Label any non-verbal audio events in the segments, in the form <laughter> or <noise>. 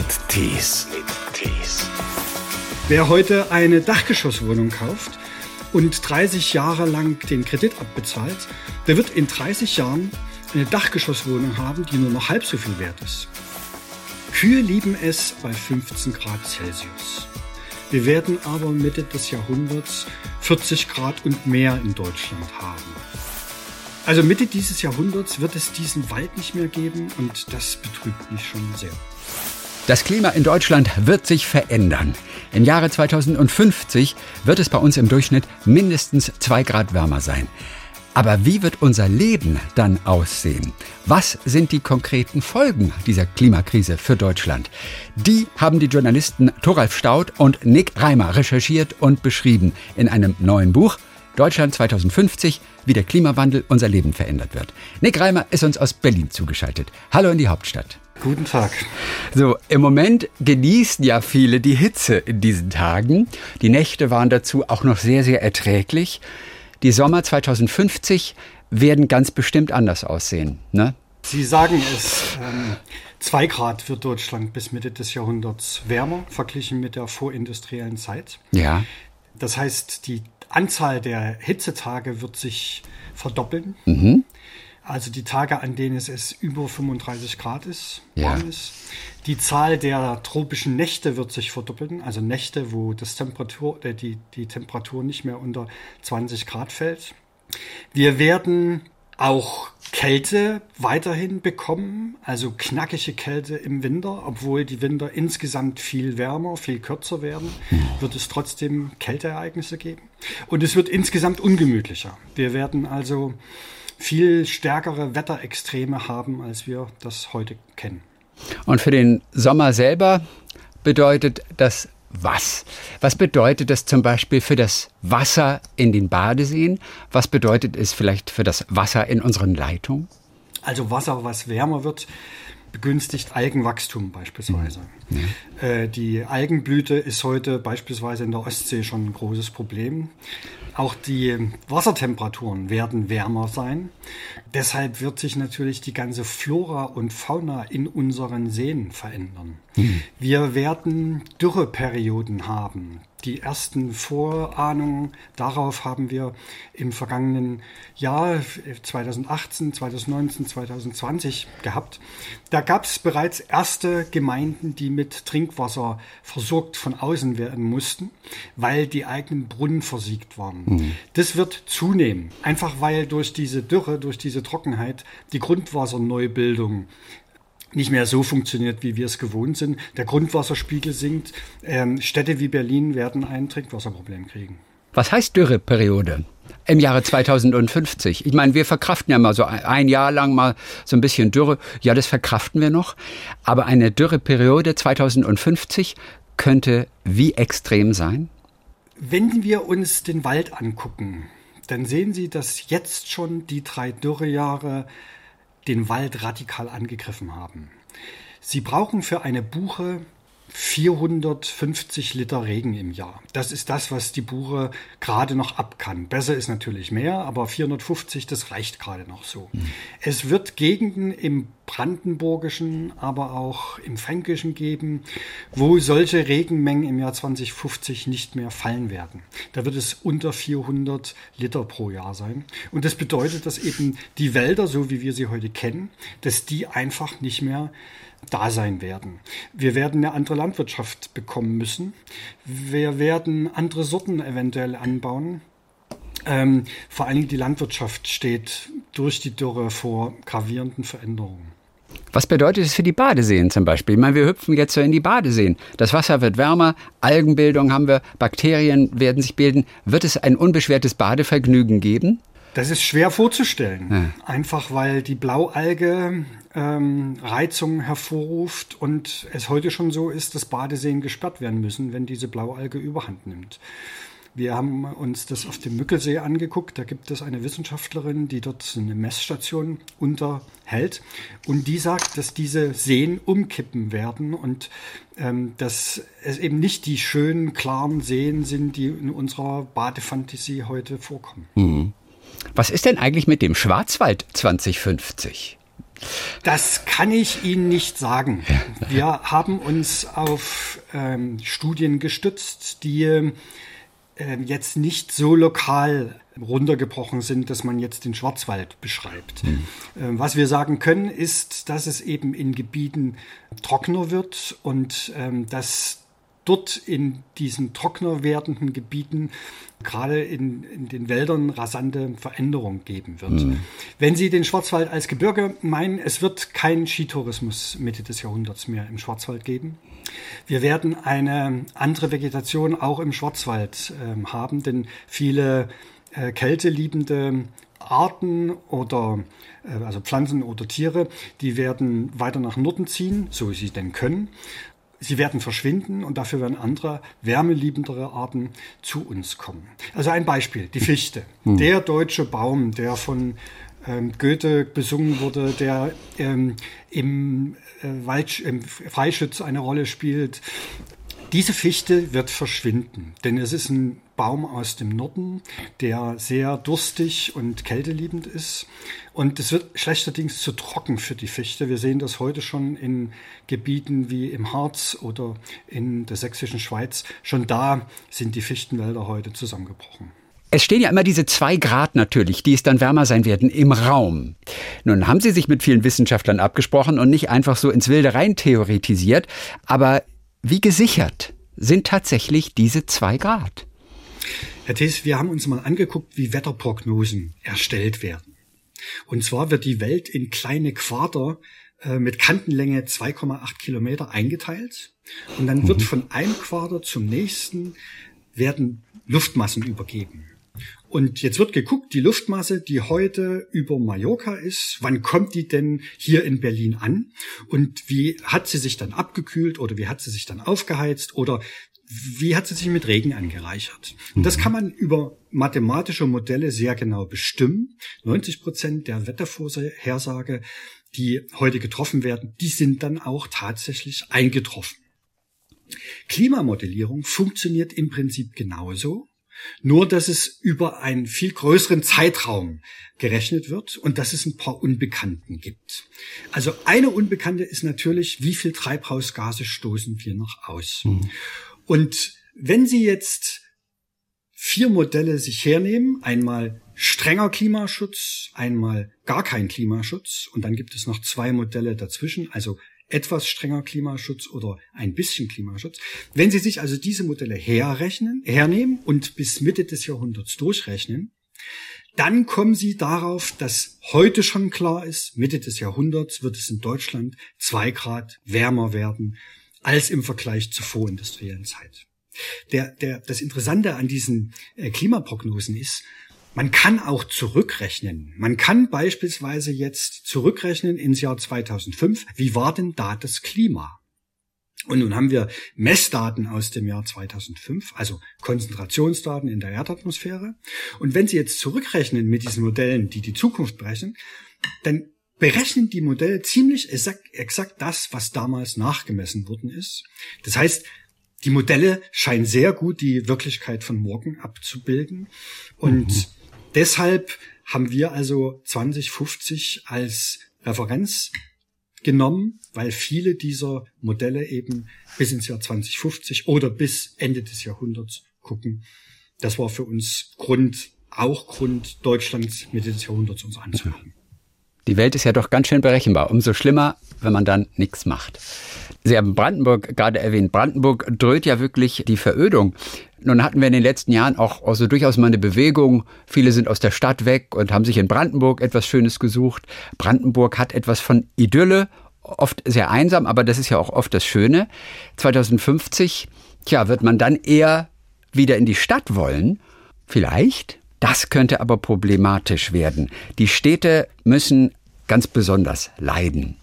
mit Tees. Wer heute eine Dachgeschosswohnung kauft und 30 Jahre lang den Kredit abbezahlt, der wird in 30 Jahren eine Dachgeschosswohnung haben, die nur noch halb so viel wert ist. Kühe lieben es bei 15 Grad Celsius. Wir werden aber Mitte des Jahrhunderts 40 Grad und mehr in Deutschland haben. Also Mitte dieses Jahrhunderts wird es diesen Wald nicht mehr geben und das betrübt mich schon sehr. Das Klima in Deutschland wird sich verändern. Im Jahre 2050 wird es bei uns im Durchschnitt mindestens zwei Grad wärmer sein. Aber wie wird unser Leben dann aussehen? Was sind die konkreten Folgen dieser Klimakrise für Deutschland? Die haben die Journalisten Thoralf Staud und Nick Reimer recherchiert und beschrieben in einem neuen Buch Deutschland 2050, wie der Klimawandel unser Leben verändert wird. Nick Reimer ist uns aus Berlin zugeschaltet. Hallo in die Hauptstadt. Guten Tag. So, im Moment genießen ja viele die Hitze in diesen Tagen. Die Nächte waren dazu auch noch sehr, sehr erträglich. Die Sommer 2050 werden ganz bestimmt anders aussehen. Ne? Sie sagen es, ähm, zwei Grad wird Deutschland bis Mitte des Jahrhunderts wärmer, verglichen mit der vorindustriellen Zeit. Ja. Das heißt, die Anzahl der Hitzetage wird sich verdoppeln. Mhm. Also die Tage, an denen es über 35 Grad ist, Ja. warm ist. Die Zahl der tropischen Nächte wird sich verdoppeln. Also Nächte, wo das Temperatur, äh, die, die Temperatur nicht mehr unter 20 Grad fällt. Wir werden auch Kälte weiterhin bekommen, also knackige Kälte im Winter, obwohl die Winter insgesamt viel wärmer, viel kürzer werden, wird es trotzdem Kälteereignisse geben. Und es wird insgesamt ungemütlicher. Wir werden also viel stärkere Wetterextreme haben, als wir das heute kennen. Und für den Sommer selber bedeutet das was? Was bedeutet das zum Beispiel für das Wasser in den Badeseen? Was bedeutet es vielleicht für das Wasser in unseren Leitungen? Also Wasser, was wärmer wird, begünstigt Algenwachstum beispielsweise. Äh, die Algenblüte ist heute beispielsweise in der Ostsee schon ein großes Problem. Auch die Wassertemperaturen werden wärmer sein. Deshalb wird sich natürlich die ganze Flora und Fauna in unseren Seen verändern. Wir werden Dürreperioden haben. Die ersten Vorahnungen darauf haben wir im vergangenen Jahr 2018, 2019, 2020 gehabt. Da gab es bereits erste Gemeinden, die mit Trinkwasser versorgt von außen werden mussten, weil die eigenen Brunnen versiegt waren. Das wird zunehmen, einfach weil durch diese Dürre, durch diese Trockenheit die Grundwasserneubildung nicht mehr so funktioniert, wie wir es gewohnt sind. Der Grundwasserspiegel sinkt. Ähm, Städte wie Berlin werden ein Trinkwasserproblem kriegen. Was heißt Dürreperiode? Im Jahre 2050. Ich meine, wir verkraften ja mal so ein ein Jahr lang mal so ein bisschen Dürre. Ja, das verkraften wir noch. Aber eine Dürreperiode 2050 könnte wie extrem sein? Wenn wir uns den Wald angucken, dann sehen Sie, dass jetzt schon die drei Dürrejahre den Wald radikal angegriffen haben. Sie brauchen für eine Buche 450 Liter Regen im Jahr. Das ist das, was die Buche gerade noch ab kann. Besser ist natürlich mehr, aber 450, das reicht gerade noch so. Es wird Gegenden im Brandenburgischen, aber auch im Fränkischen geben, wo solche Regenmengen im Jahr 2050 nicht mehr fallen werden. Da wird es unter 400 Liter pro Jahr sein. Und das bedeutet, dass eben die Wälder, so wie wir sie heute kennen, dass die einfach nicht mehr da sein werden. Wir werden eine andere Landwirtschaft bekommen müssen. Wir werden andere Sorten eventuell anbauen. Ähm, vor allen Dingen die Landwirtschaft steht durch die Dürre vor gravierenden Veränderungen. Was bedeutet es für die Badeseen zum Beispiel? Ich meine, wir hüpfen jetzt so in die Badeseen. Das Wasser wird wärmer, Algenbildung haben wir, Bakterien werden sich bilden. Wird es ein unbeschwertes Badevergnügen geben? Das ist schwer vorzustellen. Einfach weil die Blaualge ähm, Reizung hervorruft und es heute schon so ist, dass Badeseen gesperrt werden müssen, wenn diese Blaualge überhand nimmt. Wir haben uns das auf dem Mückelsee angeguckt. Da gibt es eine Wissenschaftlerin, die dort eine Messstation unterhält. Und die sagt, dass diese Seen umkippen werden und ähm, dass es eben nicht die schönen, klaren Seen sind, die in unserer Badefantasie heute vorkommen. Was ist denn eigentlich mit dem Schwarzwald 2050? Das kann ich Ihnen nicht sagen. Wir haben uns auf ähm, Studien gestützt, die äh, jetzt nicht so lokal runtergebrochen sind, dass man jetzt den Schwarzwald beschreibt. Mhm. Äh, was wir sagen können, ist, dass es eben in Gebieten trockener wird und ähm, dass dort in diesen trockener werdenden Gebieten, gerade in, in den Wäldern, rasante Veränderungen geben wird. Mhm. Wenn Sie den Schwarzwald als Gebirge meinen, es wird keinen Skitourismus Mitte des Jahrhunderts mehr im Schwarzwald geben. Wir werden eine andere Vegetation auch im Schwarzwald äh, haben, denn viele äh, kälteliebende Arten oder äh, also Pflanzen oder Tiere, die werden weiter nach Norden ziehen, so sie denn können sie werden verschwinden und dafür werden andere wärmeliebendere Arten zu uns kommen. Also ein Beispiel, die Fichte. Hm. Der deutsche Baum, der von ähm, Goethe besungen wurde, der ähm, im, äh, Wald, im Freischütz eine Rolle spielt. Diese Fichte wird verschwinden, denn es ist ein Baum aus dem Norden, der sehr durstig und kälteliebend ist. Und es wird schlechterdings zu trocken für die Fichte. Wir sehen das heute schon in Gebieten wie im Harz oder in der sächsischen Schweiz. Schon da sind die Fichtenwälder heute zusammengebrochen. Es stehen ja immer diese zwei Grad natürlich, die es dann wärmer sein werden im Raum. Nun haben Sie sich mit vielen Wissenschaftlern abgesprochen und nicht einfach so ins Wilde rein theoretisiert. Aber wie gesichert sind tatsächlich diese zwei Grad? Herr Thies, wir haben uns mal angeguckt, wie Wetterprognosen erstellt werden. Und zwar wird die Welt in kleine Quader äh, mit Kantenlänge 2,8 Kilometer eingeteilt. Und dann wird mhm. von einem Quader zum nächsten werden Luftmassen übergeben. Und jetzt wird geguckt, die Luftmasse, die heute über Mallorca ist, wann kommt die denn hier in Berlin an? Und wie hat sie sich dann abgekühlt oder wie hat sie sich dann aufgeheizt oder wie hat sie sich mit Regen angereichert? Und das mhm. kann man über mathematische Modelle sehr genau bestimmen. 90 Prozent der Wettervorhersage, die heute getroffen werden, die sind dann auch tatsächlich eingetroffen. Klimamodellierung funktioniert im Prinzip genauso, nur dass es über einen viel größeren Zeitraum gerechnet wird und dass es ein paar Unbekannten gibt. Also eine Unbekannte ist natürlich, wie viel Treibhausgase stoßen wir noch aus. Mhm. Und wenn Sie jetzt vier Modelle sich hernehmen, einmal strenger Klimaschutz, einmal gar kein Klimaschutz und dann gibt es noch zwei Modelle dazwischen, also etwas strenger Klimaschutz oder ein bisschen Klimaschutz. Wenn Sie sich also diese Modelle herrechnen, hernehmen und bis Mitte des Jahrhunderts durchrechnen, dann kommen Sie darauf, dass heute schon klar ist, Mitte des Jahrhunderts wird es in Deutschland zwei Grad wärmer werden als im Vergleich zur vorindustriellen Zeit. Der, der, das Interessante an diesen äh, Klimaprognosen ist, man kann auch zurückrechnen. Man kann beispielsweise jetzt zurückrechnen ins Jahr 2005. Wie war denn da das Klima? Und nun haben wir Messdaten aus dem Jahr 2005, also Konzentrationsdaten in der Erdatmosphäre. Und wenn Sie jetzt zurückrechnen mit diesen Modellen, die die Zukunft berechnen, dann berechnen die Modelle ziemlich exakt, exakt das, was damals nachgemessen worden ist. Das heißt, die Modelle scheinen sehr gut die Wirklichkeit von morgen abzubilden. Und mhm. deshalb haben wir also 2050 als Referenz genommen, weil viele dieser Modelle eben bis ins Jahr 2050 oder bis Ende des Jahrhunderts gucken. Das war für uns Grund, auch Grund, Deutschland Mitte des Jahrhunderts uns anzugucken. Die Welt ist ja doch ganz schön berechenbar. Umso schlimmer, wenn man dann nichts macht. Sie haben Brandenburg gerade erwähnt. Brandenburg dröht ja wirklich die Verödung. Nun hatten wir in den letzten Jahren auch also durchaus mal eine Bewegung. Viele sind aus der Stadt weg und haben sich in Brandenburg etwas Schönes gesucht. Brandenburg hat etwas von Idylle, oft sehr einsam, aber das ist ja auch oft das Schöne. 2050, tja, wird man dann eher wieder in die Stadt wollen? Vielleicht? Das könnte aber problematisch werden. Die Städte müssen ganz besonders leiden.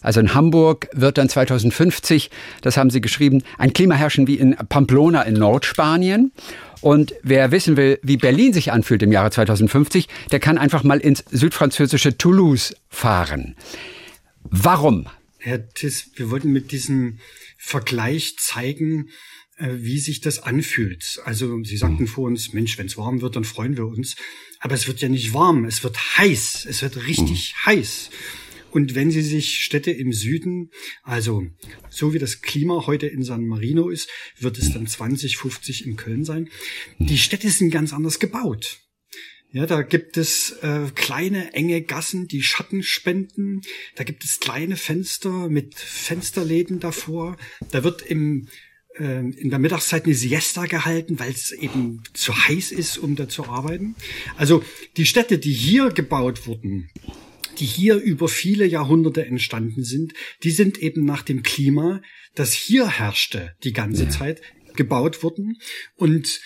Also in Hamburg wird dann 2050, das haben Sie geschrieben, ein Klima herrschen wie in Pamplona in Nordspanien. Und wer wissen will, wie Berlin sich anfühlt im Jahre 2050, der kann einfach mal ins südfranzösische Toulouse fahren. Warum? Herr Tiss, wir wollten mit diesem Vergleich zeigen, wie sich das anfühlt. Also Sie sagten vor uns, Mensch, wenn es warm wird, dann freuen wir uns. Aber es wird ja nicht warm, es wird heiß, es wird richtig mhm. heiß. Und wenn Sie sich Städte im Süden, also so wie das Klima heute in San Marino ist, wird es dann 2050 in Köln sein. Die Städte sind ganz anders gebaut. Ja, da gibt es äh, kleine, enge Gassen, die Schatten spenden. Da gibt es kleine Fenster mit Fensterläden davor. Da wird im äh, in der Mittagszeit eine Siesta gehalten, weil es eben zu heiß ist, um da zu arbeiten. Also die Städte, die hier gebaut wurden, die hier über viele Jahrhunderte entstanden sind, die sind eben nach dem Klima, das hier herrschte die ganze ja. Zeit, gebaut worden. Und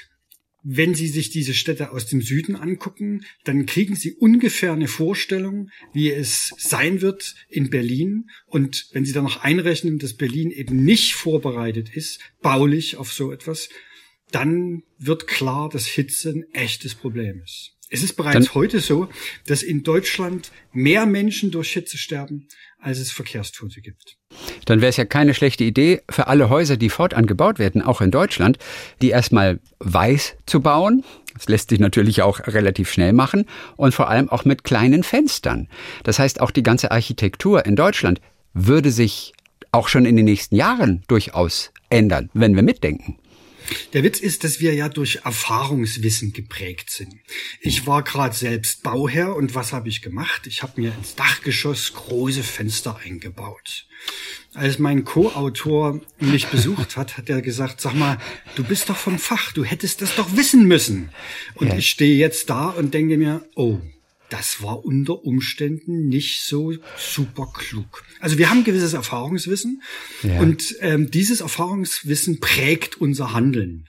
wenn Sie sich diese Städte aus dem Süden angucken, dann kriegen Sie ungefähr eine Vorstellung, wie es sein wird in Berlin. Und wenn Sie dann noch einrechnen, dass Berlin eben nicht vorbereitet ist, baulich auf so etwas, dann wird klar, dass Hitze ein echtes Problem ist. Es ist bereits dann, heute so, dass in Deutschland mehr Menschen durch Hitze sterben, als es Verkehrstote gibt. Dann wäre es ja keine schlechte Idee für alle Häuser, die fortan gebaut werden, auch in Deutschland, die erstmal weiß zu bauen. Das lässt sich natürlich auch relativ schnell machen und vor allem auch mit kleinen Fenstern. Das heißt, auch die ganze Architektur in Deutschland würde sich auch schon in den nächsten Jahren durchaus ändern, wenn wir mitdenken. Der Witz ist, dass wir ja durch Erfahrungswissen geprägt sind. Ich war gerade selbst Bauherr und was habe ich gemacht? Ich habe mir ins Dachgeschoss große Fenster eingebaut. Als mein Co-Autor mich besucht hat, hat er gesagt, sag mal, du bist doch vom Fach, du hättest das doch wissen müssen. Und ja. ich stehe jetzt da und denke mir, oh, das war unter Umständen nicht so super klug. Also wir haben gewisses Erfahrungswissen ja. und ähm, dieses Erfahrungswissen prägt unser Handeln.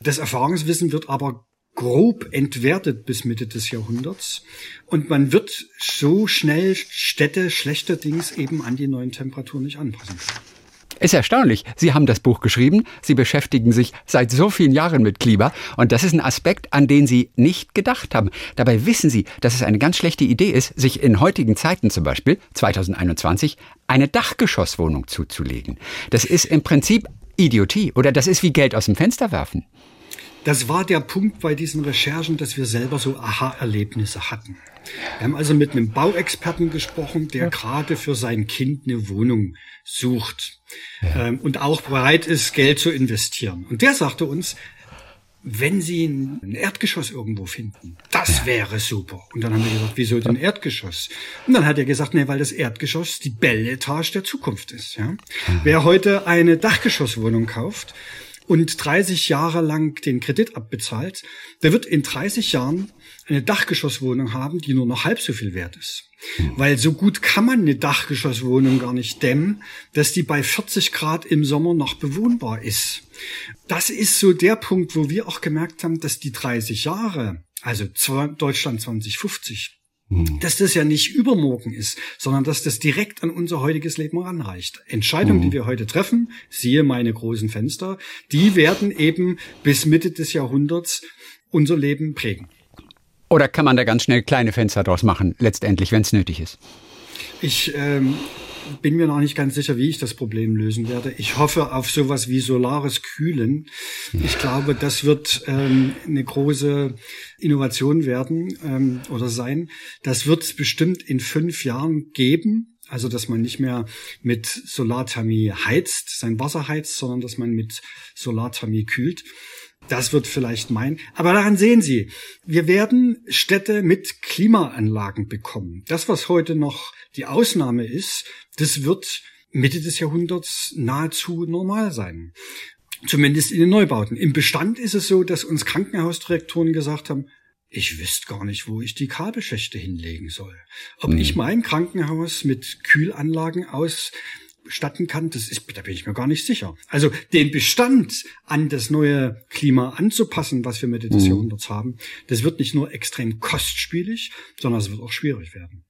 Das Erfahrungswissen wird aber grob entwertet bis Mitte des Jahrhunderts und man wird so schnell Städte schlechterdings eben an die neuen Temperaturen nicht anpassen können. Ist erstaunlich. Sie haben das Buch geschrieben, Sie beschäftigen sich seit so vielen Jahren mit Klima und das ist ein Aspekt, an den Sie nicht gedacht haben. Dabei wissen Sie, dass es eine ganz schlechte Idee ist, sich in heutigen Zeiten zum Beispiel, 2021, eine Dachgeschosswohnung zuzulegen. Das ist im Prinzip Idiotie oder das ist wie Geld aus dem Fenster werfen. Das war der Punkt bei diesen Recherchen, dass wir selber so Aha-Erlebnisse hatten. Wir haben also mit einem Bauexperten gesprochen, der gerade für sein Kind eine Wohnung sucht ja. ähm, und auch bereit ist, Geld zu investieren. Und der sagte uns, wenn Sie ein Erdgeschoss irgendwo finden, das ja. wäre super. Und dann haben wir gesagt, wieso denn Erdgeschoss? Und dann hat er gesagt, nee, weil das Erdgeschoss die Belletage der Zukunft ist. Ja? Wer heute eine Dachgeschosswohnung kauft, und 30 Jahre lang den Kredit abbezahlt, der wird in 30 Jahren eine Dachgeschosswohnung haben, die nur noch halb so viel wert ist. Weil so gut kann man eine Dachgeschosswohnung gar nicht dämmen, dass die bei 40 Grad im Sommer noch bewohnbar ist. Das ist so der Punkt, wo wir auch gemerkt haben, dass die 30 Jahre, also Deutschland 2050, hm. dass das ja nicht übermorgen ist, sondern dass das direkt an unser heutiges Leben ranreicht. Entscheidungen, die hm. wir heute treffen, siehe meine großen Fenster, die werden eben bis Mitte des Jahrhunderts unser Leben prägen. Oder kann man da ganz schnell kleine Fenster draus machen, letztendlich, wenn es nötig ist? Ich ähm, bin mir noch nicht ganz sicher, wie ich das Problem lösen werde. Ich hoffe auf sowas wie solares Kühlen. Ich glaube, das wird ähm, eine große Innovation werden ähm, oder sein. Das wird es bestimmt in fünf Jahren geben. Also, dass man nicht mehr mit Solarthermie heizt, sein Wasser heizt, sondern dass man mit Solarthermie kühlt. Das wird vielleicht mein. Aber daran sehen Sie, wir werden Städte mit Klimaanlagen bekommen. Das, was heute noch die Ausnahme ist, das wird Mitte des Jahrhunderts nahezu normal sein. Zumindest in den Neubauten. Im Bestand ist es so, dass uns Krankenhausdirektoren gesagt haben, ich wüsste gar nicht, wo ich die Kabelschächte hinlegen soll. Ob mhm. ich mein Krankenhaus mit Kühlanlagen aus statten kann, das ist, da bin ich mir gar nicht sicher. Also den Bestand an das neue Klima anzupassen, was wir Mitte des mhm. Jahrhunderts haben, das wird nicht nur extrem kostspielig, sondern es wird auch schwierig werden.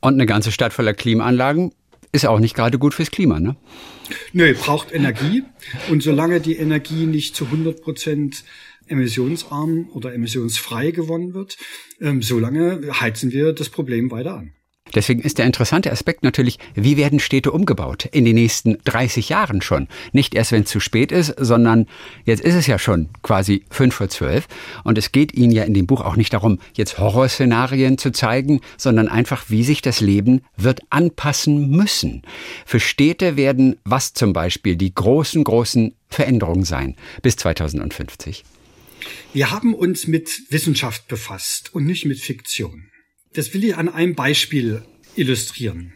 Und eine ganze Stadt voller Klimaanlagen ist auch nicht gerade gut fürs Klima, ne? Nö, braucht Energie. Und solange die Energie nicht zu 100 Prozent emissionsarm oder emissionsfrei gewonnen wird, ähm, solange heizen wir das Problem weiter an. Deswegen ist der interessante Aspekt natürlich, wie werden Städte umgebaut in den nächsten 30 Jahren schon? Nicht erst, wenn es zu spät ist, sondern jetzt ist es ja schon quasi fünf vor zwölf. Und es geht Ihnen ja in dem Buch auch nicht darum, jetzt Horrorszenarien zu zeigen, sondern einfach, wie sich das Leben wird anpassen müssen. Für Städte werden was zum Beispiel die großen, großen Veränderungen sein bis 2050? Wir haben uns mit Wissenschaft befasst und nicht mit Fiktion. Das will ich an einem Beispiel illustrieren.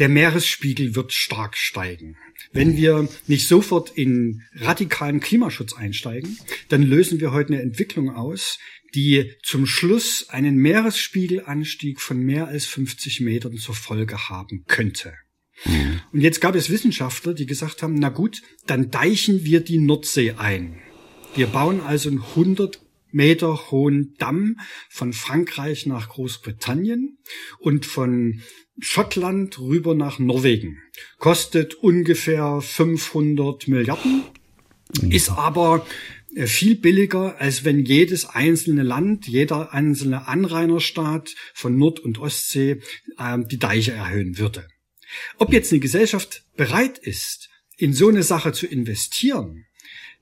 Der Meeresspiegel wird stark steigen. Wenn wir nicht sofort in radikalen Klimaschutz einsteigen, dann lösen wir heute eine Entwicklung aus, die zum Schluss einen Meeresspiegelanstieg von mehr als 50 Metern zur Folge haben könnte. Mhm. Und jetzt gab es Wissenschaftler, die gesagt haben, na gut, dann deichen wir die Nordsee ein. Wir bauen also einen 100 Meter hohen Damm von Frankreich nach Großbritannien und von Schottland rüber nach Norwegen. Kostet ungefähr 500 Milliarden, ist aber äh, viel billiger, als wenn jedes einzelne Land, jeder einzelne Anrainerstaat von Nord- und Ostsee äh, die Deiche erhöhen würde. Ob jetzt eine Gesellschaft bereit ist, in so eine Sache zu investieren,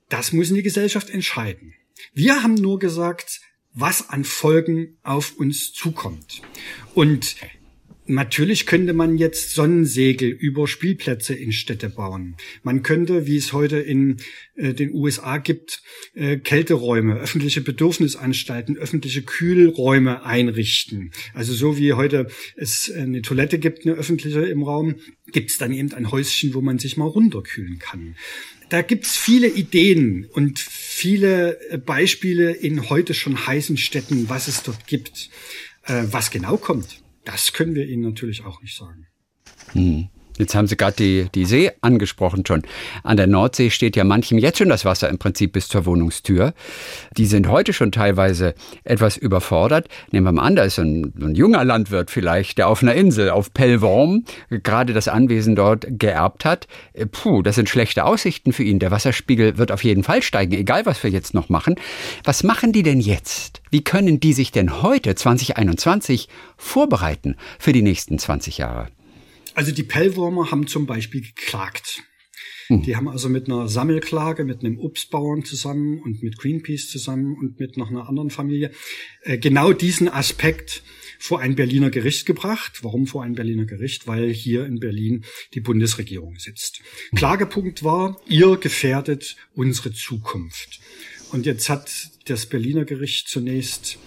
das muss eine Gesellschaft entscheiden. Wir haben nur gesagt, was an Folgen auf uns zukommt. Und Natürlich könnte man jetzt Sonnensegel über Spielplätze in Städte bauen. Man könnte, wie es heute in äh, den USA gibt, äh, Kälteräume, öffentliche Bedürfnisanstalten, öffentliche Kühlräume einrichten. Also so wie heute es eine Toilette gibt, eine öffentliche im Raum, gibt es dann eben ein Häuschen, wo man sich mal runterkühlen kann da gibt's viele Ideen und viele äh, Beispiele in heute schon heißen Städten, was es dort gibt. Äh, was genau kommt, das können wir Ihnen natürlich auch nicht sagen. Hm. Jetzt haben Sie gerade die, die See angesprochen schon. An der Nordsee steht ja manchem jetzt schon das Wasser im Prinzip bis zur Wohnungstür. Die sind heute schon teilweise etwas überfordert. Nehmen wir mal an, da ist ein, ein junger Landwirt vielleicht, der auf einer Insel, auf Pellworm, gerade das Anwesen dort geerbt hat. Äh, puh, das sind schlechte Aussichten für ihn. Der Wasserspiegel wird auf jeden Fall steigen, egal was wir jetzt noch machen. Was machen die denn jetzt? Wie können die sich denn heute, 2021, vorbereiten für die nächsten 20 Jahre? Also die Pellwürmer haben zum Beispiel geklagt. Hm. Die haben also mit einer Sammelklage, mit einem Obstbauern zusammen und mit Greenpeace zusammen und mit noch einer anderen Familie äh, genau diesen Aspekt vor ein Berliner Gericht gebracht. Warum vor ein Berliner Gericht? Weil hier in Berlin die Bundesregierung sitzt. Klagepunkt war, ihr gefährdet unsere Zukunft. Und jetzt hat das Berliner Gericht zunächst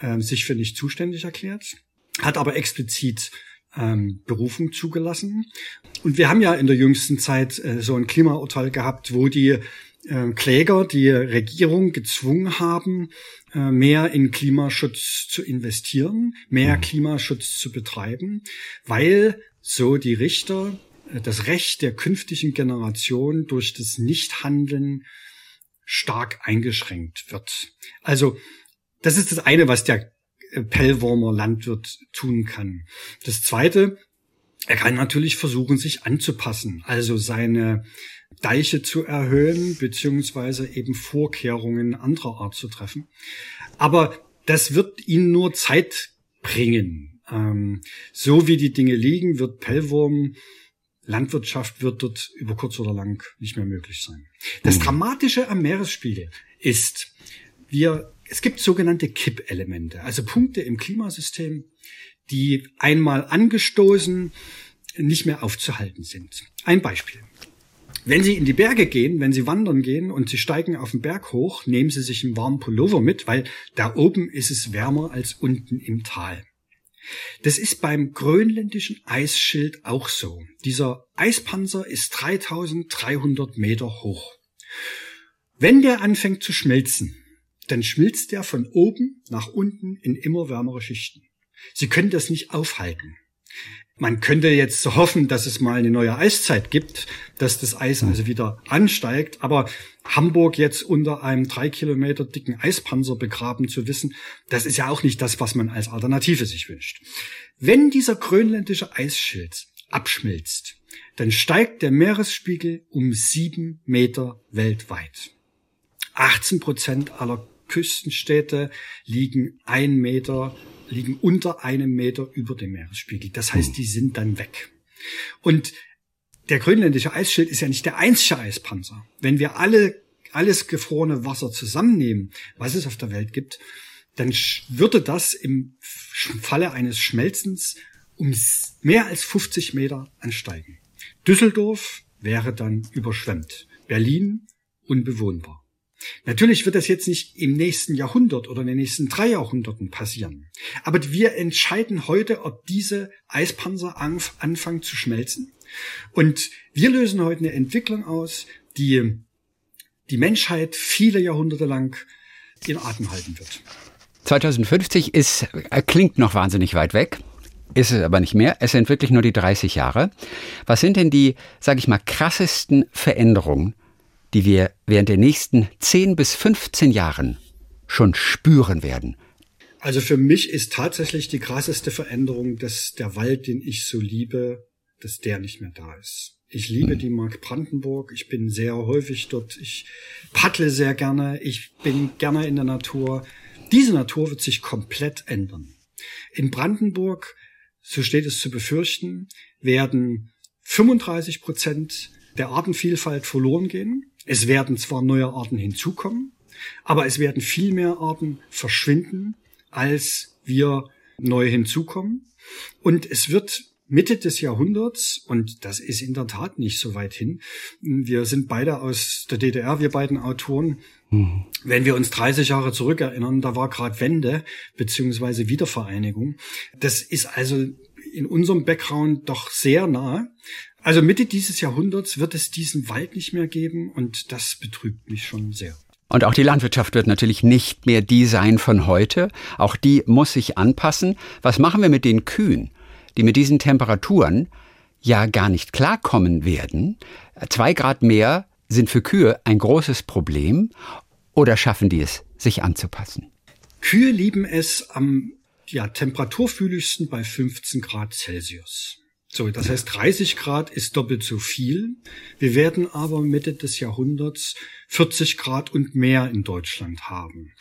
äh, sich für nicht zuständig erklärt, hat aber explizit ähm, Berufung zugelassen. Und wir haben ja in der jüngsten Zeit äh, so ein Klimaurteil gehabt, wo die äh, Kläger die Regierung gezwungen haben, äh, mehr in Klimaschutz zu investieren, mehr mhm. Klimaschutz zu betreiben, weil so die Richter äh, das Recht der künftigen Generation durch das Nichthandeln stark eingeschränkt wird. Also das ist das eine, was der Pellwormer Landwirt tun kann. Das zweite, er kann natürlich versuchen, sich anzupassen, also seine Deiche zu erhöhen, beziehungsweise eben Vorkehrungen anderer Art zu treffen. Aber das wird ihn nur Zeit bringen. Ähm, so wie die Dinge liegen, wird Pellwurm Landwirtschaft wird dort über kurz oder lang nicht mehr möglich sein. Das mhm. Dramatische am Meeresspiegel ist, wir es gibt sogenannte Kippelemente, also Punkte im Klimasystem, die einmal angestoßen nicht mehr aufzuhalten sind. Ein Beispiel. Wenn Sie in die Berge gehen, wenn Sie wandern gehen und Sie steigen auf den Berg hoch, nehmen Sie sich einen warmen Pullover mit, weil da oben ist es wärmer als unten im Tal. Das ist beim grönländischen Eisschild auch so. Dieser Eispanzer ist 3300 Meter hoch. Wenn der anfängt zu schmelzen, dann schmilzt der von oben nach unten in immer wärmere Schichten. Sie können das nicht aufhalten. Man könnte jetzt hoffen, dass es mal eine neue Eiszeit gibt, dass das Eis also wieder ansteigt, aber Hamburg jetzt unter einem drei Kilometer dicken Eispanzer begraben zu wissen, das ist ja auch nicht das, was man als Alternative sich wünscht. Wenn dieser grönländische Eisschild abschmilzt, dann steigt der Meeresspiegel um sieben Meter weltweit. 18 Prozent aller Küstenstädte liegen ein Meter liegen unter einem Meter über dem Meeresspiegel. Das heißt, die sind dann weg. Und der grönländische Eisschild ist ja nicht der einzige Eispanzer. Wenn wir alle alles gefrorene Wasser zusammennehmen, was es auf der Welt gibt, dann würde das im Falle eines Schmelzens um mehr als 50 Meter ansteigen. Düsseldorf wäre dann überschwemmt. Berlin unbewohnbar. Natürlich wird das jetzt nicht im nächsten Jahrhundert oder in den nächsten drei Jahrhunderten passieren. Aber wir entscheiden heute, ob diese Eispanzer anfangen zu schmelzen. Und wir lösen heute eine Entwicklung aus, die die Menschheit viele Jahrhunderte lang in Atem halten wird. 2050 ist, äh, klingt noch wahnsinnig weit weg. Ist es aber nicht mehr. Es sind wirklich nur die 30 Jahre. Was sind denn die, sage ich mal, krassesten Veränderungen, die wir während der nächsten 10 bis 15 Jahren schon spüren werden? Also für mich ist tatsächlich die krasseste Veränderung, dass der Wald, den ich so liebe, dass der nicht mehr da ist. Ich liebe die Mark Brandenburg. Ich bin sehr häufig dort. Ich paddle sehr gerne. Ich bin gerne in der Natur. Diese Natur wird sich komplett ändern. In Brandenburg, so steht es zu befürchten, werden 35 Prozent der Artenvielfalt verloren gehen. Es werden zwar neue Arten hinzukommen, aber es werden viel mehr Arten verschwinden, als wir neu hinzukommen. Und es wird Mitte des Jahrhunderts, und das ist in der Tat nicht so weit hin, wir sind beide aus der DDR, wir beiden Autoren, mhm. wenn wir uns 30 Jahre zurückerinnern, da war gerade Wende beziehungsweise Wiedervereinigung. Das ist also in unserem Background doch sehr nah. Also Mitte dieses Jahrhunderts wird es diesen Wald nicht mehr geben und das betrübt mich schon sehr. Und auch die Landwirtschaft wird natürlich nicht mehr die sein von heute. Auch die muss sich anpassen. Was machen wir mit den Kühen? die mit diesen Temperaturen ja gar nicht klarkommen werden. Zwei Grad mehr sind für Kühe ein großes Problem oder schaffen die es, sich anzupassen? Kühe lieben es am ja, temperaturfühligsten bei 15 Grad Celsius. So, das heißt 30 Grad ist doppelt so viel. Wir werden aber Mitte des Jahrhunderts 40 Grad und mehr in Deutschland haben.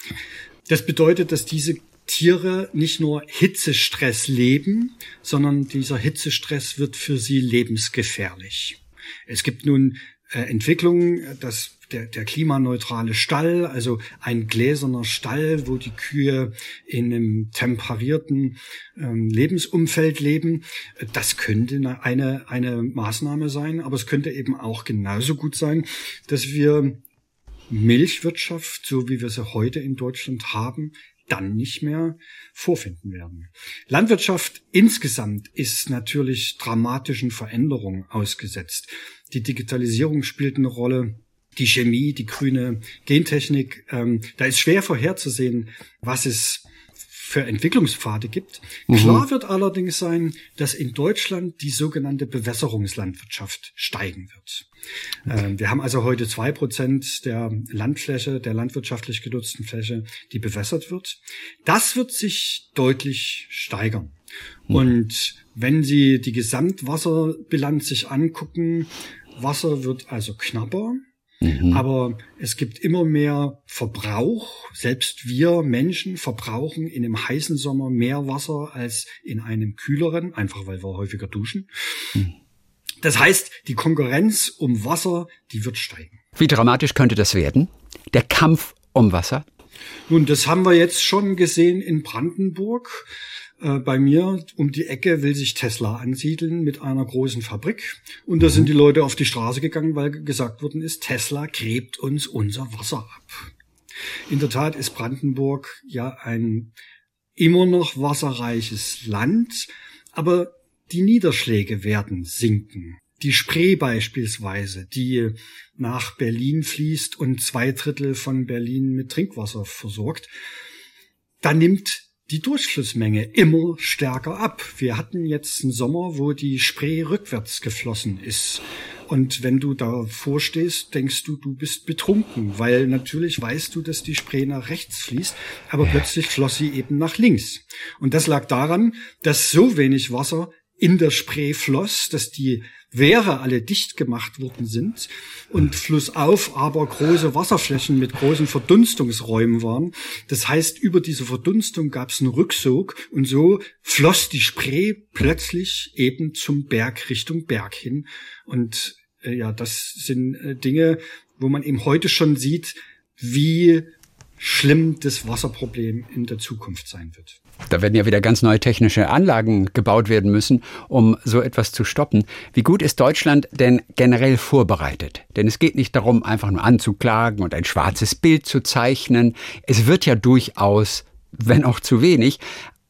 Das bedeutet, dass diese Tiere nicht nur Hitzestress leben, sondern dieser Hitzestress wird für sie lebensgefährlich. Es gibt nun äh, Entwicklungen, dass der, der klimaneutrale Stall, also ein gläserner Stall, wo die Kühe in einem temperierten ähm, Lebensumfeld leben, das könnte eine, eine Maßnahme sein, aber es könnte eben auch genauso gut sein, dass wir Milchwirtschaft, so wie wir sie heute in Deutschland haben, dann nicht mehr vorfinden werden. Landwirtschaft insgesamt ist natürlich dramatischen Veränderungen ausgesetzt. Die Digitalisierung spielt eine Rolle, die Chemie, die grüne Gentechnik. Ähm, da ist schwer vorherzusehen, was es für Entwicklungspfade gibt. Mhm. Klar wird allerdings sein, dass in Deutschland die sogenannte Bewässerungslandwirtschaft steigen wird. Okay. Äh, wir haben also heute zwei Prozent der Landfläche, der landwirtschaftlich genutzten Fläche, die bewässert wird. Das wird sich deutlich steigern. Mhm. Und wenn Sie die Gesamtwasserbilanz sich angucken, Wasser wird also knapper. Mhm. Aber es gibt immer mehr Verbrauch. Selbst wir Menschen verbrauchen in einem heißen Sommer mehr Wasser als in einem kühleren, einfach weil wir häufiger duschen. Mhm. Das heißt, die Konkurrenz um Wasser, die wird steigen. Wie dramatisch könnte das werden? Der Kampf um Wasser? Nun, das haben wir jetzt schon gesehen in Brandenburg. Äh, bei mir um die Ecke will sich Tesla ansiedeln mit einer großen Fabrik. Und da sind mhm. die Leute auf die Straße gegangen, weil gesagt worden ist, Tesla gräbt uns unser Wasser ab. In der Tat ist Brandenburg ja ein immer noch wasserreiches Land, aber die Niederschläge werden sinken. Die Spree beispielsweise, die nach Berlin fließt und zwei Drittel von Berlin mit Trinkwasser versorgt, da nimmt die Durchflussmenge immer stärker ab. Wir hatten jetzt einen Sommer, wo die Spree rückwärts geflossen ist. Und wenn du davor stehst, denkst du, du bist betrunken, weil natürlich weißt du, dass die Spree nach rechts fließt, aber plötzlich floss sie eben nach links. Und das lag daran, dass so wenig Wasser in der Spree floss, dass die Wehre alle dicht gemacht worden sind und flussauf aber große Wasserflächen mit großen Verdunstungsräumen waren. Das heißt, über diese Verdunstung gab es einen Rücksog und so floss die Spree plötzlich eben zum Berg Richtung Berg hin. Und äh, ja, das sind äh, Dinge, wo man eben heute schon sieht, wie schlimm das Wasserproblem in der Zukunft sein wird. Da werden ja wieder ganz neue technische Anlagen gebaut werden müssen, um so etwas zu stoppen. Wie gut ist Deutschland denn generell vorbereitet? Denn es geht nicht darum, einfach nur anzuklagen und ein schwarzes Bild zu zeichnen. Es wird ja durchaus, wenn auch zu wenig,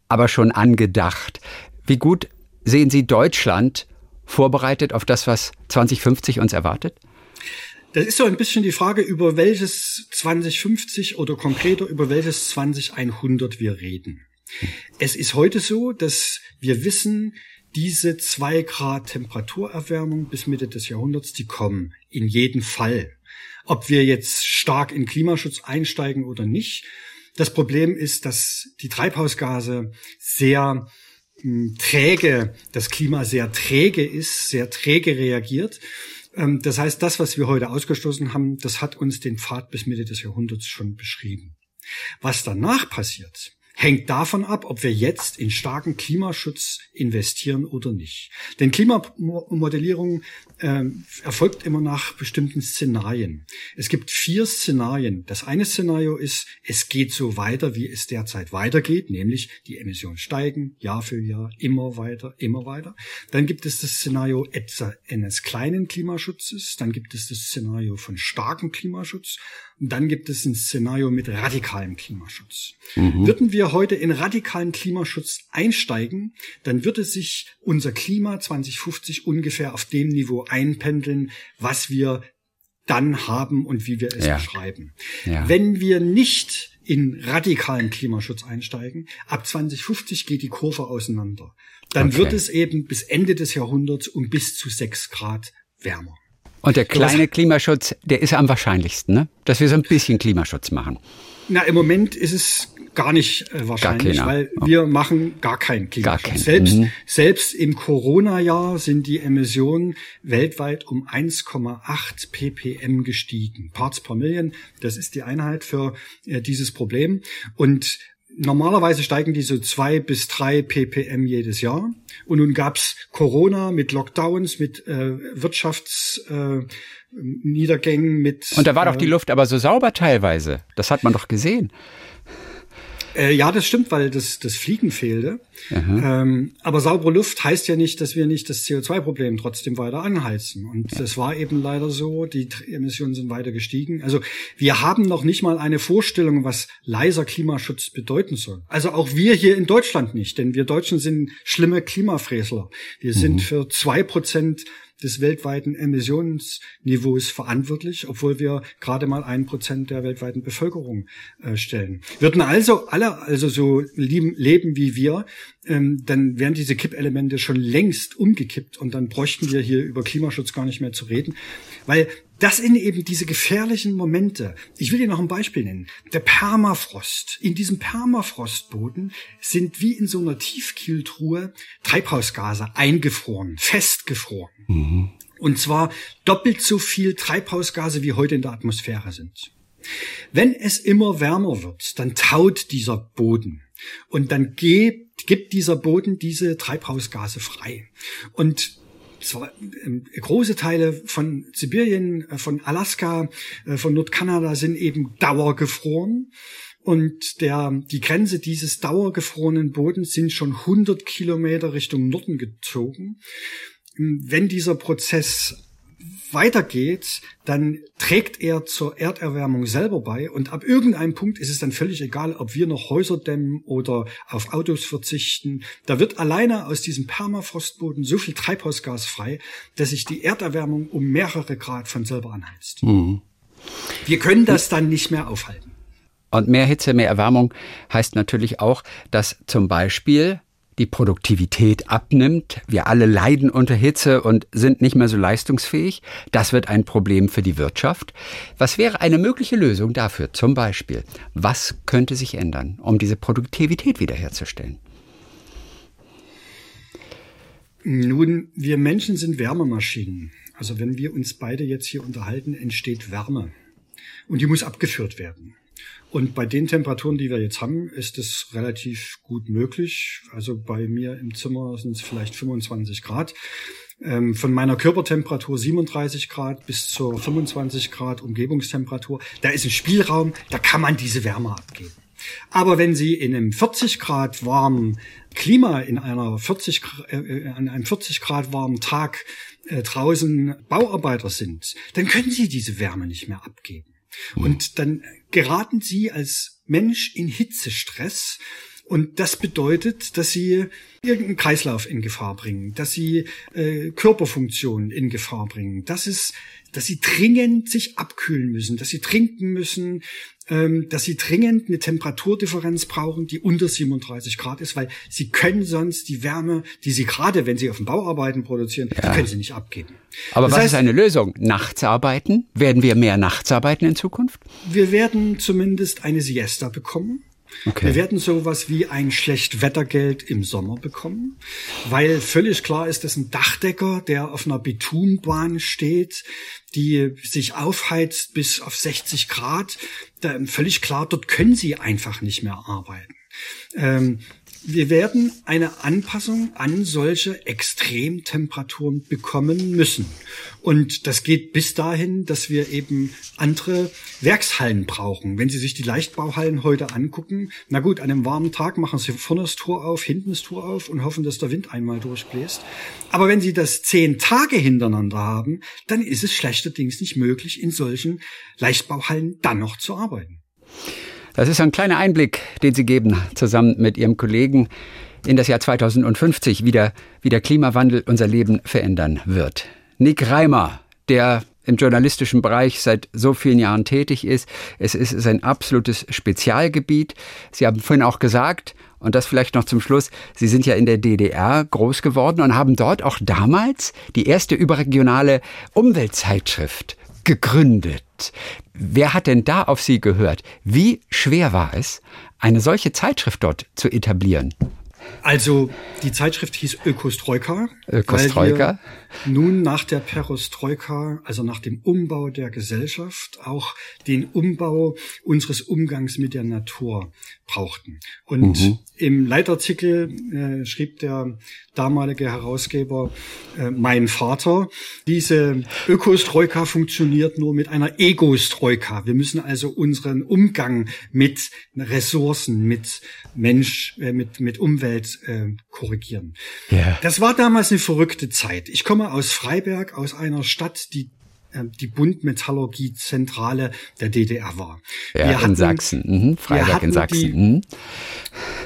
aber schon angedacht. Wie gut sehen Sie Deutschland vorbereitet auf das, was 2050 uns erwartet? Das ist so ein bisschen die Frage, über welches 2050 oder konkreter über welches 2100 wir reden. Es ist heute so, dass wir wissen, diese zwei Grad Temperaturerwärmung bis Mitte des Jahrhunderts, die kommen in jedem Fall. Ob wir jetzt stark in Klimaschutz einsteigen oder nicht. Das Problem ist, dass die Treibhausgase sehr hm, träge, das Klima sehr träge ist, sehr träge reagiert. Ähm, das heißt, das, was wir heute ausgestoßen haben, das hat uns den Pfad bis Mitte des Jahrhunderts schon beschrieben. Was danach passiert, hängt davon ab, ob wir jetzt in starken Klimaschutz investieren oder nicht. Denn Klimamodellierung äh, erfolgt immer nach bestimmten Szenarien. Es gibt vier Szenarien. Das eine Szenario ist, es geht so weiter, wie es derzeit weitergeht, nämlich die Emissionen steigen Jahr für Jahr immer weiter, immer weiter. Dann gibt es das Szenario eines kleinen Klimaschutzes, dann gibt es das Szenario von starkem Klimaschutz und dann gibt es ein Szenario mit radikalem Klimaschutz. Mhm. Würden wir heute in radikalen Klimaschutz einsteigen, dann würde sich unser Klima 2050 ungefähr auf dem Niveau einpendeln, was wir dann haben und wie wir es ja. beschreiben. Ja. Wenn wir nicht in radikalen Klimaschutz einsteigen, ab 2050 geht die Kurve auseinander. Dann okay. wird es eben bis Ende des Jahrhunderts um bis zu sechs Grad wärmer. Und der kleine Klimaschutz, der ist am wahrscheinlichsten, ne? dass wir so ein bisschen Klimaschutz machen. Na, im Moment ist es gar nicht äh, wahrscheinlich, weil oh. wir machen gar keinen Klimaschutz. Gar kein. Selbst, mhm. selbst im Corona-Jahr sind die Emissionen weltweit um 1,8 ppm gestiegen. Parts per Million, das ist die Einheit für äh, dieses Problem. Und normalerweise steigen die so zwei bis drei ppm jedes Jahr. Und nun gab's Corona mit Lockdowns, mit äh, Wirtschaftsniedergängen, äh, mit. Und da war doch die äh, Luft aber so sauber teilweise. Das hat man doch gesehen. Äh, ja, das stimmt, weil das, das Fliegen fehlte. Ähm, aber saubere Luft heißt ja nicht, dass wir nicht das CO2-Problem trotzdem weiter anheizen. Und ja. das war eben leider so. Die Emissionen sind weiter gestiegen. Also wir haben noch nicht mal eine Vorstellung, was leiser Klimaschutz bedeuten soll. Also auch wir hier in Deutschland nicht, denn wir Deutschen sind schlimme Klimafräsler. Wir mhm. sind für zwei Prozent des weltweiten Emissionsniveaus verantwortlich, obwohl wir gerade mal ein Prozent der weltweiten Bevölkerung äh, stellen. Würden also alle also so leben, leben wie wir, ähm, dann wären diese Kippelemente schon längst umgekippt und dann bräuchten wir hier über Klimaschutz gar nicht mehr zu reden, weil das sind eben diese gefährlichen Momente. Ich will dir noch ein Beispiel nennen. Der Permafrost. In diesem Permafrostboden sind wie in so einer Tiefkühltruhe Treibhausgase eingefroren, festgefroren. Mhm. Und zwar doppelt so viel Treibhausgase, wie heute in der Atmosphäre sind. Wenn es immer wärmer wird, dann taut dieser Boden. Und dann gibt dieser Boden diese Treibhausgase frei. Und zwar ähm, große Teile von Sibirien, äh, von Alaska, äh, von Nordkanada sind eben dauergefroren. Und der, die Grenze dieses dauergefrorenen Bodens sind schon 100 Kilometer Richtung Norden gezogen. Wenn dieser Prozess weitergeht, dann trägt er zur Erderwärmung selber bei und ab irgendeinem Punkt ist es dann völlig egal, ob wir noch Häuser dämmen oder auf Autos verzichten. Da wird alleine aus diesem Permafrostboden so viel Treibhausgas frei, dass sich die Erderwärmung um mehrere Grad von selber anheizt. Mhm. Wir können das dann nicht mehr aufhalten. Und mehr Hitze, mehr Erwärmung heißt natürlich auch, dass zum Beispiel die Produktivität abnimmt. Wir alle leiden unter Hitze und sind nicht mehr so leistungsfähig. Das wird ein Problem für die Wirtschaft. Was wäre eine mögliche Lösung dafür? Zum Beispiel, was könnte sich ändern, um diese Produktivität wiederherzustellen? Nun, wir Menschen sind Wärmemaschinen. Also wenn wir uns beide jetzt hier unterhalten, entsteht Wärme. Und die muss abgeführt werden. Und bei den Temperaturen, die wir jetzt haben, ist es relativ gut möglich. Also bei mir im Zimmer sind es vielleicht 25 Grad. Ähm, von meiner Körpertemperatur 37 Grad bis zur 25 Grad Umgebungstemperatur. Da ist ein Spielraum, da kann man diese Wärme abgeben. Aber wenn Sie in einem 40 Grad warmen Klima, in einer 40, äh, an einem 40 Grad warmen Tag äh, draußen Bauarbeiter sind, dann können Sie diese Wärme nicht mehr abgeben. Und dann geraten Sie als Mensch in Hitzestress und das bedeutet, dass sie irgendeinen Kreislauf in Gefahr bringen, dass sie äh, Körperfunktionen in Gefahr bringen, dass es, dass sie dringend sich abkühlen müssen, dass sie trinken müssen, ähm, dass sie dringend eine Temperaturdifferenz brauchen, die unter 37 Grad ist, weil sie können sonst die Wärme, die sie gerade, wenn sie auf dem Bauarbeiten produzieren, ja. können sie nicht abgeben. Aber das was heißt, ist eine Lösung? Nachts arbeiten? Werden wir mehr nachts arbeiten in Zukunft? Wir werden zumindest eine Siesta bekommen. Okay. Wir werden sowas wie ein Schlechtwettergeld im Sommer bekommen, weil völlig klar ist, dass ein Dachdecker, der auf einer Betonbahn steht, die sich aufheizt bis auf 60 Grad, da, völlig klar, dort können sie einfach nicht mehr arbeiten. Ähm, wir werden eine Anpassung an solche Extremtemperaturen bekommen müssen. Und das geht bis dahin, dass wir eben andere Werkshallen brauchen. Wenn Sie sich die Leichtbauhallen heute angucken, na gut, an einem warmen Tag machen Sie vorne das Tor auf, hinten das Tor auf und hoffen, dass der Wind einmal durchbläst. Aber wenn Sie das zehn Tage hintereinander haben, dann ist es schlechterdings nicht möglich, in solchen Leichtbauhallen dann noch zu arbeiten. Das ist ein kleiner Einblick, den Sie geben, zusammen mit Ihrem Kollegen in das Jahr 2050, wie der, wie der Klimawandel unser Leben verändern wird. Nick Reimer, der im journalistischen Bereich seit so vielen Jahren tätig ist. Es ist sein absolutes Spezialgebiet. Sie haben vorhin auch gesagt, und das vielleicht noch zum Schluss, Sie sind ja in der DDR groß geworden und haben dort auch damals die erste überregionale Umweltzeitschrift gegründet. Wer hat denn da auf Sie gehört? Wie schwer war es, eine solche Zeitschrift dort zu etablieren? Also die Zeitschrift hieß Ökostroika. Ökostroika. nun nach der Perestroika, also nach dem Umbau der Gesellschaft, auch den Umbau unseres Umgangs mit der Natur brauchten. Und mhm. im Leitartikel äh, schrieb der damalige Herausgeber, äh, mein Vater, diese Ökostroika funktioniert nur mit einer Egostroika. Wir müssen also unseren Umgang mit Ressourcen, mit Mensch, äh, mit, mit Umwelt äh, korrigieren. Yeah. Das war damals eine verrückte Zeit. Ich komme aus Freiberg, aus einer Stadt, die äh, die Bundmetallurgie-Zentrale der DDR war. Ja, wir hatten, in Sachsen, mhm, Freiberg in Sachsen. Die, mhm.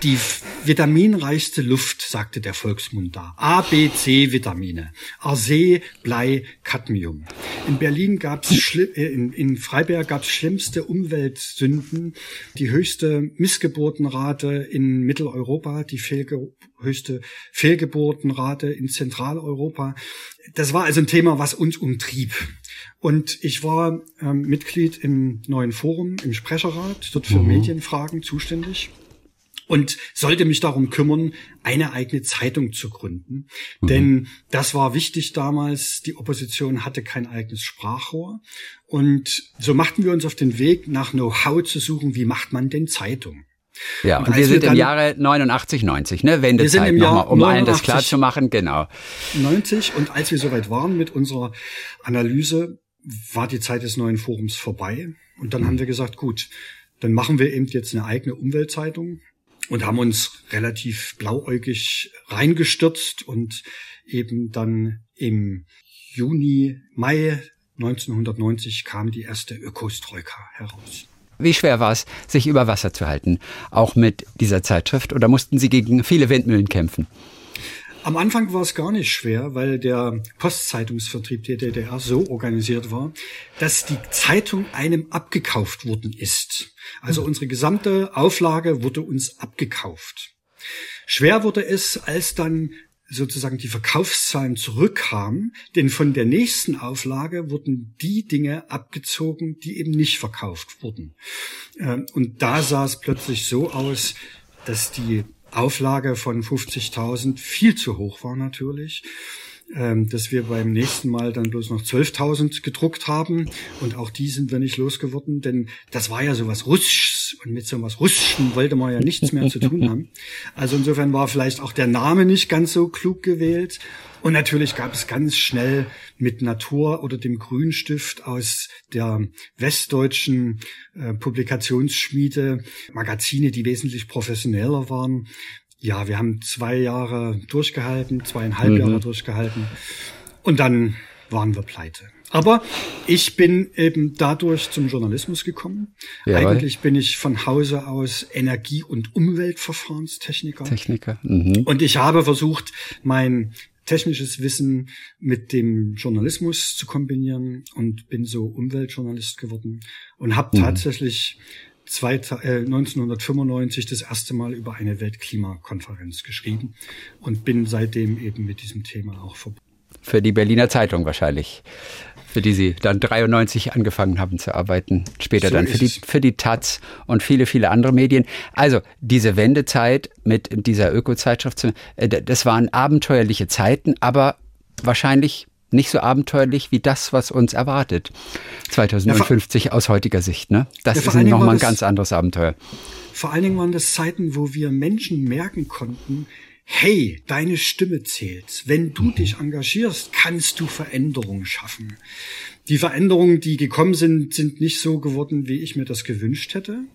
die vitaminreichste Luft, sagte der Volksmund da. A, B, C Vitamine. Arsen, Blei, Cadmium. In Berlin gab's äh, in, in Freiberg gab's schlimmste Umweltsünden, die höchste Missgeburtenrate in Mitteleuropa, die Fehlge höchste Fehlgeburtenrate in Zentraleuropa. Das war also ein Thema, was uns umtrieb. Und ich war ähm, Mitglied im neuen Forum, im Sprecherrat, dort für mhm. Medienfragen zuständig und sollte mich darum kümmern, eine eigene Zeitung zu gründen. Mhm. Denn das war wichtig damals. Die Opposition hatte kein eigenes Sprachrohr. Und so machten wir uns auf den Weg, nach Know-how zu suchen, wie macht man denn Zeitung? Ja, und, und wir sind wir im Jahre 89, 90, ne? Wendezeit nochmal, um 89, allen das klar zu machen, genau. 90 und als wir soweit waren mit unserer Analyse, war die Zeit des neuen Forums vorbei. Und dann mhm. haben wir gesagt, gut, dann machen wir eben jetzt eine eigene Umweltzeitung und haben uns relativ blauäugig reingestürzt und eben dann im Juni, Mai 1990 kam die erste Ökostroika heraus. Wie schwer war es, sich über Wasser zu halten, auch mit dieser Zeitschrift? Oder mussten Sie gegen viele Windmühlen kämpfen? Am Anfang war es gar nicht schwer, weil der Postzeitungsvertrieb der DDR so organisiert war, dass die Zeitung einem abgekauft worden ist. Also unsere gesamte Auflage wurde uns abgekauft. Schwer wurde es, als dann sozusagen die Verkaufszahlen zurückkamen, denn von der nächsten Auflage wurden die Dinge abgezogen, die eben nicht verkauft wurden. Ähm, und da sah es plötzlich so aus, dass die Auflage von 50.000 viel zu hoch war natürlich ähm, dass wir beim nächsten Mal dann bloß noch 12.000 gedruckt haben. Und auch die sind wir nicht losgeworden, denn das war ja sowas Russisch und mit so was Russischen wollte man ja nichts mehr zu tun haben. <laughs> Also insofern war vielleicht auch der Name nicht ganz so klug gewählt und natürlich gab es ganz schnell mit Natur oder dem Grünstift aus der westdeutschen äh, Publikationsschmiede Magazine, die wesentlich professioneller waren. Ja, wir haben zwei Jahre durchgehalten, zweieinhalb mhm. Jahre durchgehalten und dann waren wir pleite. Aber ich bin eben dadurch zum Journalismus gekommen. Jawohl. Eigentlich bin ich von Hause aus Energie- und Umweltverfahrenstechniker. Techniker. Mhm. Und ich habe versucht, mein technisches Wissen mit dem Journalismus zu kombinieren und bin so Umweltjournalist geworden und habe mhm. tatsächlich zwei, äh, 1995 das erste Mal über eine Weltklimakonferenz geschrieben und bin seitdem eben mit diesem Thema auch verbunden. Für die Berliner Zeitung wahrscheinlich für die Sie dann 93 angefangen haben zu arbeiten, später so dann für die, für die Taz und viele, viele andere Medien. Also diese Wendezeit mit dieser Öko-Zeitschrift, äh, das waren abenteuerliche Zeiten, aber wahrscheinlich nicht so abenteuerlich wie das, was uns erwartet. 2050 ja, aus heutiger Sicht. Ne? Das ja, ist nochmal ein ganz anderes Abenteuer. Vor allen Dingen waren das Zeiten, wo wir Menschen merken konnten, hey, deine Stimme zählt. Wenn du mhm. dich engagierst, kannst du Veränderungen schaffen. Die Veränderungen, die gekommen sind, sind nicht so geworden, wie ich mir das gewünscht hätte.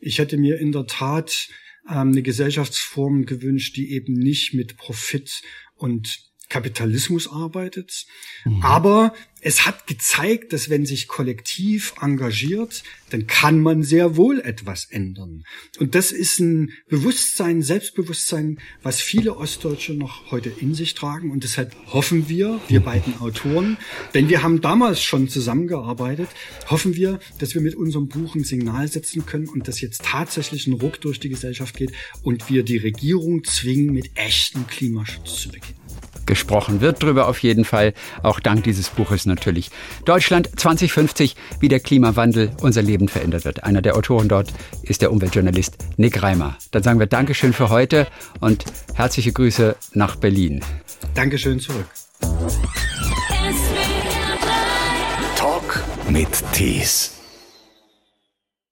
Ich hätte mir in der Tat ähm, eine Gesellschaftsform gewünscht, die eben nicht mit Profit und Kapitalismus arbeitet. Mhm. Aber es hat gezeigt, dass wenn sich kollektiv engagiert, dann kann man sehr wohl etwas ändern. Und das ist ein Bewusstsein, Selbstbewusstsein, was viele Ostdeutsche noch heute in sich tragen. Und deshalb hoffen wir, wir mhm. beiden Autoren, denn wir haben damals schon zusammengearbeitet, hoffen wir, dass wir mit unserem Buch ein Signal setzen können und dass jetzt tatsächlich ein Ruck durch die Gesellschaft geht und wir die Regierung zwingen, mit echtem Klimaschutz zu beginnen gesprochen wird drüber auf jeden Fall, auch dank dieses Buches natürlich. Deutschland 2050, wie der Klimawandel unser Leben verändert wird. Einer der Autoren dort ist der Umweltjournalist Nick Reimer. Dann sagen wir Dankeschön für heute und herzliche Grüße nach Berlin. Dankeschön zurück. Talk mit Tees.